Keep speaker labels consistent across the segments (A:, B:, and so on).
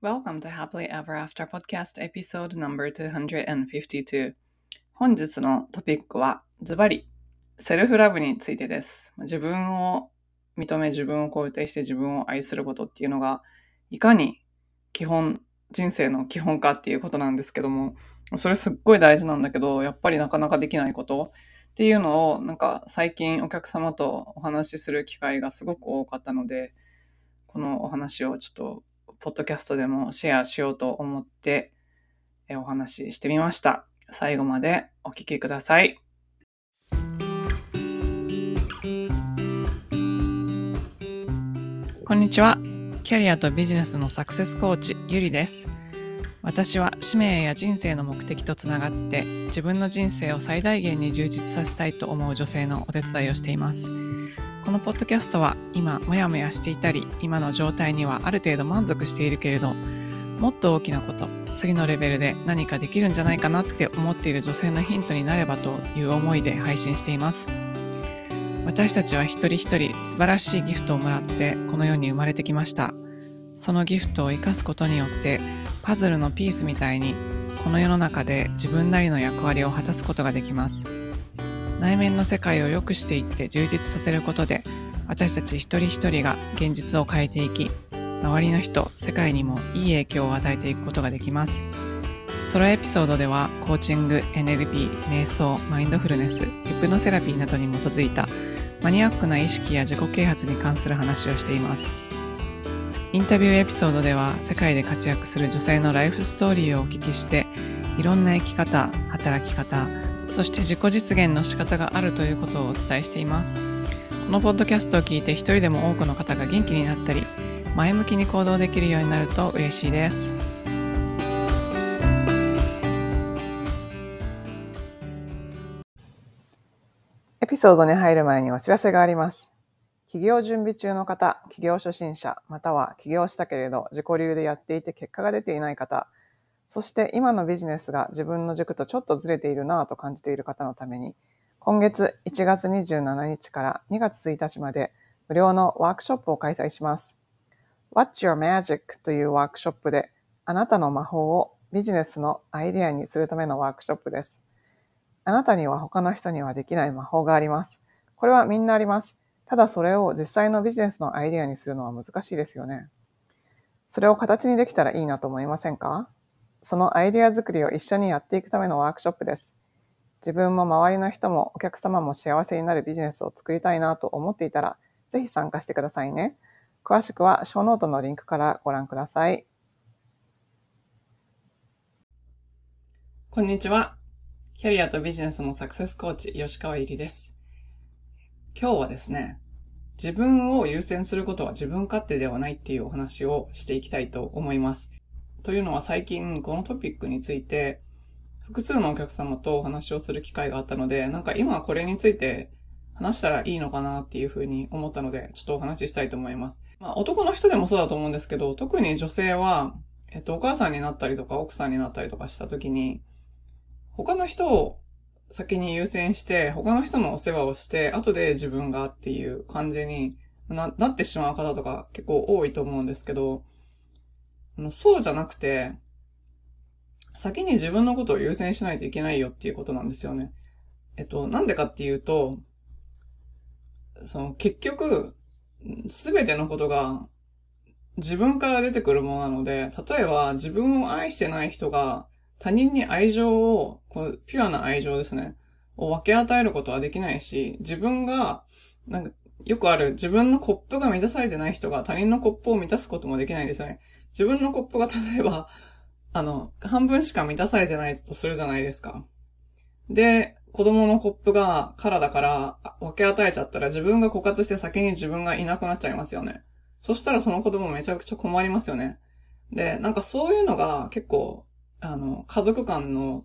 A: Welcome to Happily Ever After Podcast Episode No.252 本日のトピックはズバリセルフラブについてです。自分を認め自分を肯定して自分を愛することっていうのがいかに基本人生の基本かっていうことなんですけどもそれすっごい大事なんだけどやっぱりなかなかできないこと。っていうのをなんか最近お客様とお話しする機会がすごく多かったのでこのお話をちょっとポッドキャストでもシェアしようと思ってお話ししてみました。最後までお聞きください。こんにちは。キャリアとビジネスのサクセスコーチ、ゆりです。私は使命や人生の目的とつながって自分の人生を最大限に充実させたいと思う女性のお手伝いをしています。このポッドキャストは今モヤモヤしていたり今の状態にはある程度満足しているけれどもっと大きなこと次のレベルで何かできるんじゃないかなって思っている女性のヒントになればという思いで配信しています。私たちは一人一人素晴らしいギフトをもらってこの世に生まれてきました。そのギフトを生かすことによってパズルのピースみたいにこの世の中で自分なりの役割を果たすことができます。内面の世界を良くしていって充実させることで私たち一人一人が現実を変えていき周りの人世界にもいい影響を与えていくことができます。ソロエピソードではコーチング NLP 瞑想マインドフルネスヒプノセラピーなどに基づいたマニアックな意識や自己啓発に関する話をしています。インタビューエピソードでは世界で活躍する女性のライフストーリーをお聞きしていろんな生き方働き方そして自己実現の仕方があるということをお伝えしています。このポッドキャストを聞いて一人でも多くの方が元気になったり、前向きに行動できるようになると嬉しいです。エピソードに入る前にお知らせがあります。起業準備中の方、起業初心者、または起業したけれど自己流でやっていて結果が出ていない方、そして今のビジネスが自分の軸とちょっとずれているなぁと感じている方のために、今月1月27日から2月1日まで無料のワークショップを開催します。What's Your Magic? というワークショップであなたの魔法をビジネスのアイデアにするためのワークショップです。あなたには他の人にはできない魔法があります。これはみんなあります。ただそれを実際のビジネスのアイデアにするのは難しいですよね。それを形にできたらいいなと思いませんか？そのアイデア作りを一緒にやっていくためのワークショップです。自分も周りの人もお客様も幸せになるビジネスを作りたいなと思っていたら、ぜひ参加してくださいね。詳しくはショーノートのリンクからご覧ください。こんにちは。キャリアとビジネスのサクセスコーチ、吉川ゆりです。今日はですね、自分を優先することは自分勝手ではないっていうお話をしていきたいと思います。というのは最近このトピックについて複数のお客様とお話をする機会があったので、なんか今これについて話したらいいのかなっていうふうに思ったので、ちょっとお話ししたいと思います。まあ男の人でもそうだと思うんですけど、特に女性は、えっと、お母さんになったりとか奥さんになったりとかした時に、他の人を先に優先して、他の人のお世話をして、後で自分がっていう感じにななってしまう方とか結構多いと思うんですけど、そうじゃなくて、先に自分のことを優先しないといけないよっていうことなんですよね。えっと、なんでかっていうと、その結局、すべてのことが自分から出てくるものなので、例えば自分を愛してない人が他人に愛情を、こうピュアな愛情ですね、を分け与えることはできないし、自分が、なんか、よくある自分のコップが満たされてない人が他人のコップを満たすこともできないんですよね。自分のコップが例えば、あの、半分しか満たされてないとするじゃないですか。で、子供のコップが空だから分け与えちゃったら自分が枯渇して先に自分がいなくなっちゃいますよね。そしたらその子供めちゃくちゃ困りますよね。で、なんかそういうのが結構、あの、家族間の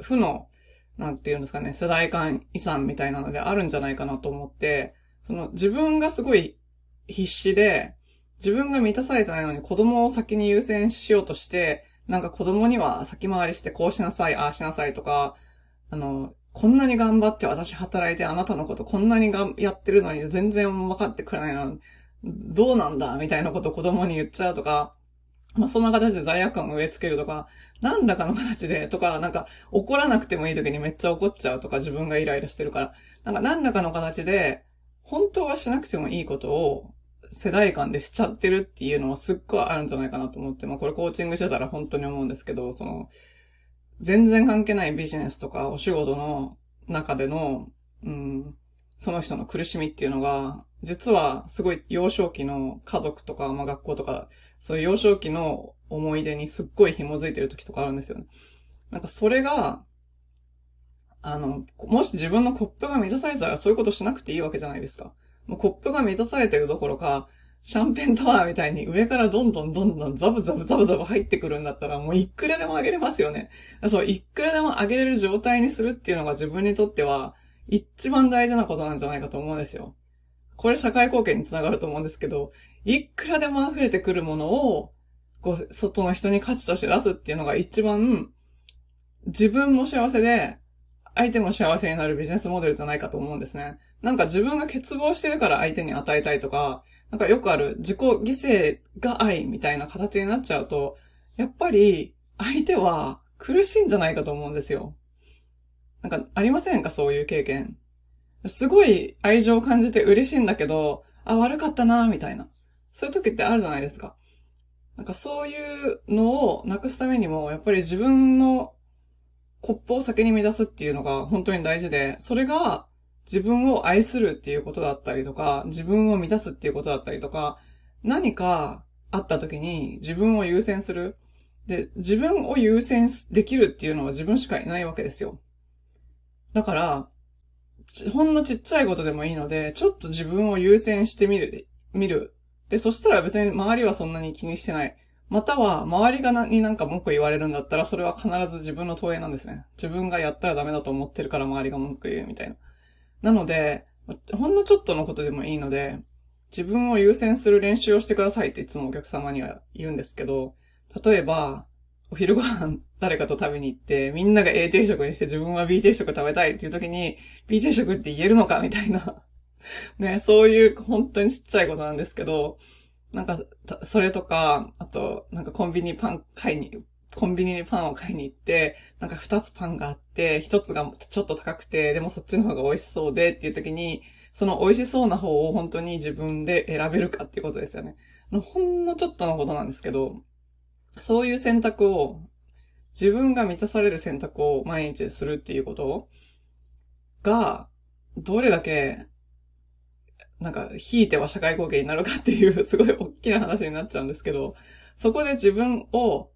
A: 負の、なんていうんですかね、世代間遺産みたいなのであるんじゃないかなと思って、その自分がすごい必死で、自分が満たされてないのに子供を先に優先しようとして、なんか子供には先回りしてこうしなさい、ああしなさいとか、あの、こんなに頑張って私働いてあなたのことこんなにがやってるのに全然分かってくれないな。どうなんだみたいなこと子供に言っちゃうとか、まあ、そんな形で罪悪感を植え付けるとか、何らかの形で、とか、なんか、怒らなくてもいい時にめっちゃ怒っちゃうとか、自分がイライラしてるから、なんか何らかの形で、本当はしなくてもいいことを、世代間でしちゃってるっていうのはすっごいあるんじゃないかなと思って、まあこれコーチングしてたら本当に思うんですけど、その、全然関係ないビジネスとかお仕事の中での、うん、その人の苦しみっていうのが、実はすごい幼少期の家族とか、まあ学校とか、そういう幼少期の思い出にすっごい紐づいてる時とかあるんですよね。なんかそれが、あの、もし自分のコップが満たされたらそういうことしなくていいわけじゃないですか。もうコップが満たされてるどころか、シャンペンタワーみたいに上からどんどんどんどんザブザブザブザブ入ってくるんだったらもういくらでも上げれますよね。そう、いくらでも上げれる状態にするっていうのが自分にとっては一番大事なことなんじゃないかと思うんですよ。これ社会貢献につながると思うんですけど、いくらでも溢れてくるものを、こう、外の人に価値として出すっていうのが一番、自分も幸せで、相手も幸せになるビジネスモデルじゃないかと思うんですね。なんか自分が欠乏してるから相手に与えたいとか、なんかよくある自己犠牲が愛みたいな形になっちゃうと、やっぱり相手は苦しいんじゃないかと思うんですよ。なんかありませんかそういう経験。すごい愛情を感じて嬉しいんだけど、あ、悪かったなみたいな。そういう時ってあるじゃないですか。なんかそういうのをなくすためにも、やっぱり自分のコップを先に満たすっていうのが本当に大事で、それが自分を愛するっていうことだったりとか、自分を満たすっていうことだったりとか、何かあった時に自分を優先する。で、自分を優先できるっていうのは自分しかいないわけですよ。だから、ほんのちっちゃいことでもいいので、ちょっと自分を優先してみる、見る。で、そしたら別に周りはそんなに気にしてない。または、周りがなになんか文句言われるんだったら、それは必ず自分の投影なんですね。自分がやったらダメだと思ってるから周りが文句言うみたいな。なので、ほんのちょっとのことでもいいので、自分を優先する練習をしてくださいっていつもお客様には言うんですけど、例えば、お昼ご飯誰かと食べに行って、みんなが A 定食にして自分は B 定食食べたいっていう時に、B 定食って言えるのかみたいな。ね、そういう本当にちっちゃいことなんですけど、なんか、それとか、あと、なんかコンビニパン買いに、コンビニにパンを買いに行って、なんか二つパンがあって、一つがちょっと高くて、でもそっちの方が美味しそうでっていう時に、その美味しそうな方を本当に自分で選べるかっていうことですよね。ほんのちょっとのことなんですけど、そういう選択を、自分が満たされる選択を毎日するっていうことが、どれだけなんか、ひいては社会貢献になるかっていう、すごい大きな話になっちゃうんですけど、そこで自分を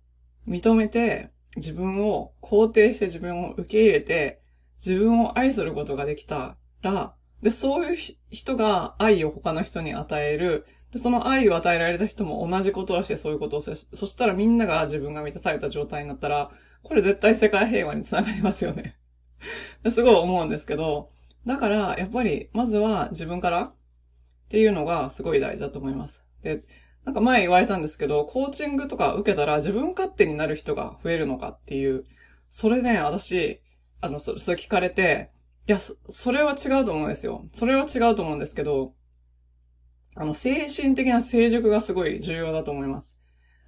A: 認めて、自分を肯定して自分を受け入れて、自分を愛することができたら、で、そういう人が愛を他の人に与える。で、その愛を与えられた人も同じことをしてそういうことをする。そしたらみんなが自分が満たされた状態になったら、これ絶対世界平和につながりますよね すごい思うんですけど、だから、やっぱり、まずは自分からっていうのがすごい大事だと思います。で、なんか前言われたんですけど、コーチングとか受けたら自分勝手になる人が増えるのかっていう、それね、私、あの、それ聞かれて、いや、それは違うと思うんですよ。それは違うと思うんですけど、あの、精神的な成熟がすごい重要だと思います。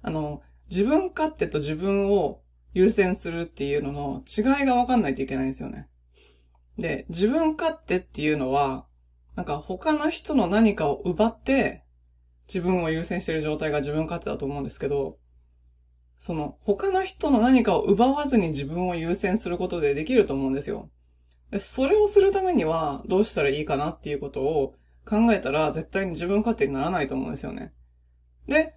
A: あの、自分勝手と自分を優先するっていうのの違いがわかんないといけないんですよね。で、自分勝手っていうのは、なんか他の人の何かを奪って、自分を優先してる状態が自分勝手だと思うんですけど、その他の人の何かを奪わずに自分を優先することでできると思うんですよ。それをするためにはどうしたらいいかなっていうことを考えたら絶対に自分勝手にならないと思うんですよね。で、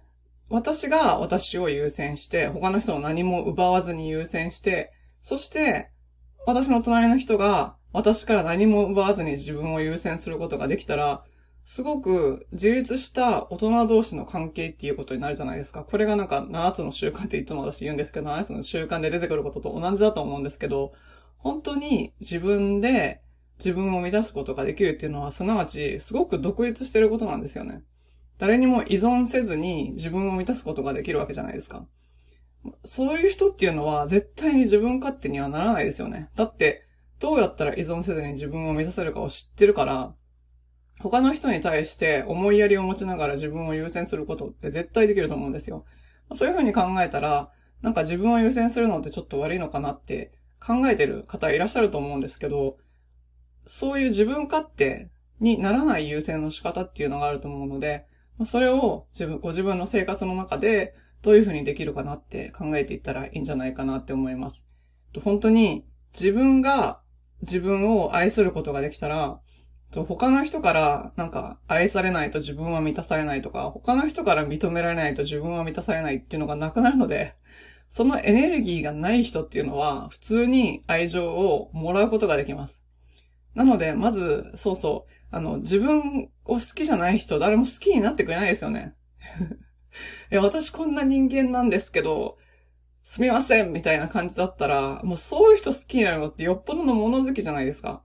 A: 私が私を優先して、他の人を何も奪わずに優先して、そして、私の隣の人が私から何も奪わずに自分を優先することができたら、すごく自立した大人同士の関係っていうことになるじゃないですか。これがなんか7つの習慣っていつも私言うんですけど、7つの習慣で出てくることと同じだと思うんですけど、本当に自分で自分を満たすことができるっていうのは、すなわちすごく独立してることなんですよね。誰にも依存せずに自分を満たすことができるわけじゃないですか。そういう人っていうのは絶対に自分勝手にはならないですよね。だって、どうやったら依存せずに自分を目指せるかを知ってるから、他の人に対して思いやりを持ちながら自分を優先することって絶対できると思うんですよ。そういうふうに考えたら、なんか自分を優先するのってちょっと悪いのかなって考えてる方いらっしゃると思うんですけど、そういう自分勝手にならない優先の仕方っていうのがあると思うので、それを自分、ご自分の生活の中でどういうふうにできるかなって考えていったらいいんじゃないかなって思います。本当に自分が自分を愛することができたら、他の人からなんか愛されないと自分は満たされないとか、他の人から認められないと自分は満たされないっていうのがなくなるので、そのエネルギーがない人っていうのは普通に愛情をもらうことができます。なので、まず、そうそう、あの、自分を好きじゃない人、誰も好きになってくれないですよね。いや、私こんな人間なんですけど、すみませんみたいな感じだったら、もうそういう人好きになるのってよっぽどの物好きじゃないですか。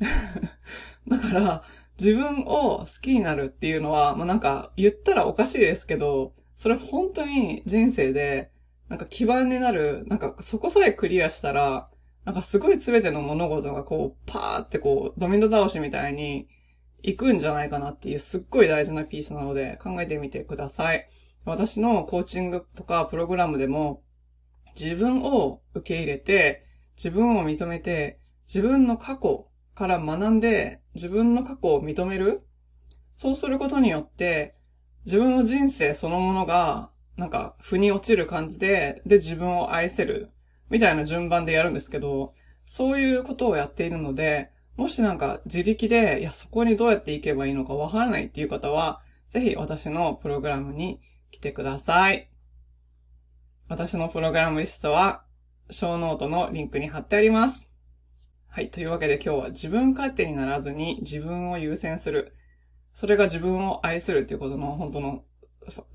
A: だから、自分を好きになるっていうのは、まあ、なんか言ったらおかしいですけど、それ本当に人生で、なんか基盤になる、なんかそこさえクリアしたら、なんかすごい全ての物事がこう、パーってこう、ドミノ倒しみたいに行くんじゃないかなっていうすっごい大事なピースなので考えてみてください。私のコーチングとかプログラムでも自分を受け入れて、自分を認めて、自分の過去から学んで自分の過去を認めるそうすることによって、自分の人生そのものが、なんか、腑に落ちる感じで、で、自分を愛せる、みたいな順番でやるんですけど、そういうことをやっているので、もしなんか自力で、いや、そこにどうやって行けばいいのかわからないっていう方は、ぜひ私のプログラムに来てください。私のプログラムリストは、ショーノートのリンクに貼ってあります。はい。というわけで今日は自分勝手にならずに自分を優先する。それが自分を愛するっていうことの本当の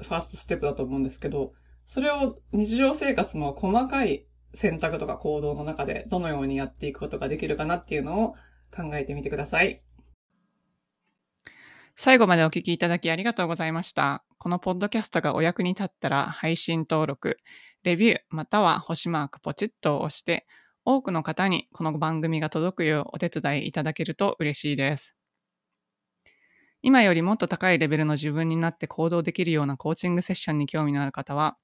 A: ファーストステップだと思うんですけど、それを日常生活の細かい選択とか行動の中でどのようにやっていくことができるかなっていうのを考えてみてください。
B: 最後までお聞きいただきありがとうございました。このポッドキャストがお役に立ったら配信登録、レビューまたは星マークポチッと押して多くの方にこの番組が届くようお手伝いいただけると嬉しいです。今よりもっと高いレベルの自分になって行動できるようなコーチングセッションに興味のある方は、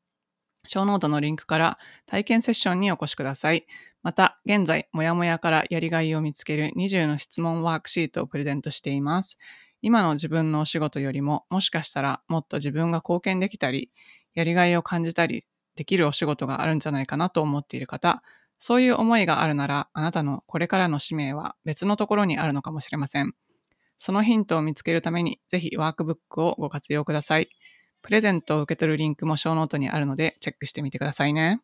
B: ショーノートのリンクから体験セッションにお越しください。また、現在、もやもやからやりがいを見つける20の質問ワークシートをプレゼントしています。今の自分のお仕事よりも、もしかしたらもっと自分が貢献できたり、やりがいを感じたりできるお仕事があるんじゃないかなと思っている方、そういう思いがあるなら、あなたのこれからの使命は別のところにあるのかもしれません。そのヒントを見つけるために、ぜひワークブックをご活用ください。プレゼントを受け取るリンクもショーノートにあるのでチェックしてみてくださいね。